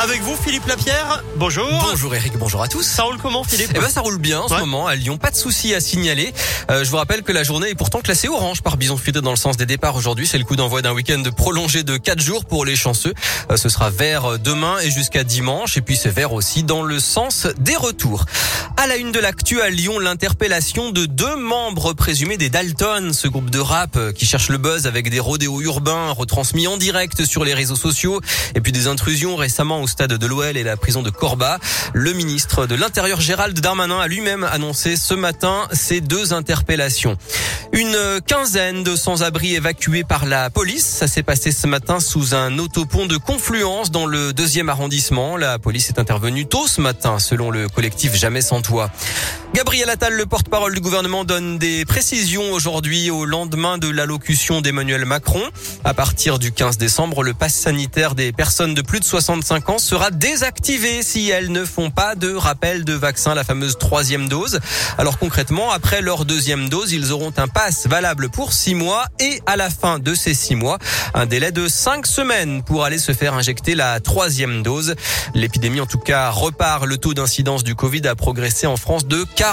Avec vous, Philippe Lapierre. Bonjour. Bonjour Eric, bonjour à tous. Ça roule comment, Philippe Eh ben, ça roule bien en ce moment à Lyon. Pas de soucis à signaler. Euh, je vous rappelle que la journée est pourtant classée orange par Bison Futé dans le sens des départs aujourd'hui. C'est le coup d'envoi d'un week-end prolongé de 4 jours pour les chanceux. Euh, ce sera vert demain et jusqu'à dimanche. Et puis c'est vert aussi dans le sens des retours. À la une de l'actu à Lyon, l'interpellation de deux membres présumés des Dalton, ce groupe de rap euh, qui cherche le buzz avec des rodéos urbains retransmis en direct sur les réseaux sociaux et puis des intrusions récemment au stade de l'OL et la prison de Corba. Le ministre de l'Intérieur Gérald Darmanin a lui-même annoncé ce matin ces deux interpellations. Une quinzaine de sans-abri évacués par la police. Ça s'est passé ce matin sous un autopont de Confluence dans le deuxième arrondissement. La police est intervenue tôt ce matin, selon le collectif Jamais sans toit. Gabriel Attal, le porte-parole du gouvernement, donne des précisions aujourd'hui au lendemain de l'allocution d'Emmanuel Macron. À partir du 15 décembre, le pass sanitaire des personnes de plus de 65 ans sera désactivé si elles ne font pas de rappel de vaccin, la fameuse troisième dose. Alors concrètement, après leur deuxième dose, ils auront un pass valable pour six mois et à la fin de ces six mois, un délai de cinq semaines pour aller se faire injecter la troisième dose. L'épidémie en tout cas repart. Le taux d'incidence du Covid a progressé en France de 40%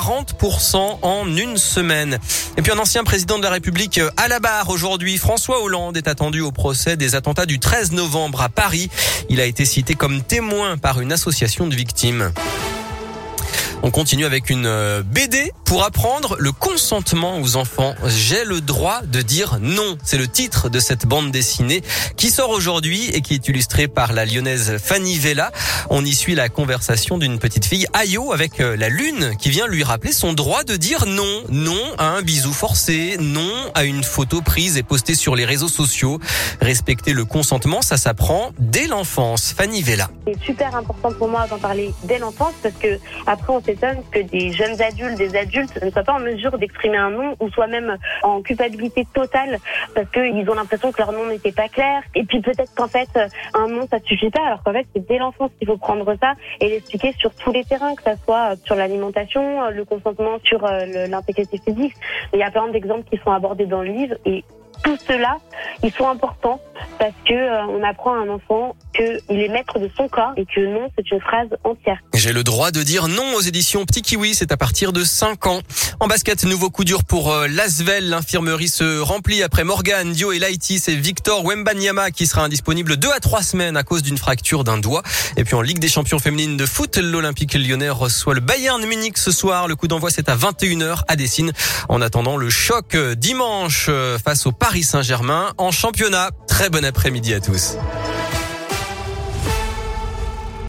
en une semaine. Et puis un ancien président de la République à la barre aujourd'hui, François Hollande est attendu au procès des attentats du 13 novembre à Paris. Il a été cité comme témoin par une association de victimes. On continue avec une euh, BD pour apprendre le consentement aux enfants. J'ai le droit de dire non. C'est le titre de cette bande dessinée qui sort aujourd'hui et qui est illustrée par la lyonnaise Fanny Vella. On y suit la conversation d'une petite fille, Ayo, avec euh, la lune qui vient lui rappeler son droit de dire non. Non à un bisou forcé, non à une photo prise et postée sur les réseaux sociaux. Respecter le consentement, ça s'apprend dès l'enfance. Fanny Vella. C'est super important pour moi d'en parler dès l'enfance parce que après on que des jeunes adultes, des adultes ne soient pas en mesure d'exprimer un non ou soient même en culpabilité totale parce qu'ils ont l'impression que leur nom n'était pas clair. Et puis peut-être qu'en fait un non ça suffit pas alors qu'en fait c'est dès l'enfance qu'il faut prendre ça et l'expliquer sur tous les terrains, que ça soit sur l'alimentation, le consentement sur euh, l'intégrité physique. Il y a plein d'exemples qui sont abordés dans le livre et tout cela, ils sont importants parce que euh, on apprend à un enfant qu'il est maître de son corps et que non, c'est une phrase entière. J'ai le droit de dire non aux éditions Petit Kiwi, c'est à partir de 5 ans. En basket, nouveau coup dur pour euh, Lasvel. L'infirmerie se remplit après Morgan, Dio et Laïti. C'est Victor Wembanyama qui sera indisponible 2 à 3 semaines à cause d'une fracture d'un doigt. Et puis en Ligue des champions féminines de foot, l'Olympique lyonnais reçoit le Bayern Munich ce soir. Le coup d'envoi, c'est à 21h à Dessine. En attendant le choc euh, dimanche euh, face au Paris Saint-Germain en championnat. Très bon après-midi à tous.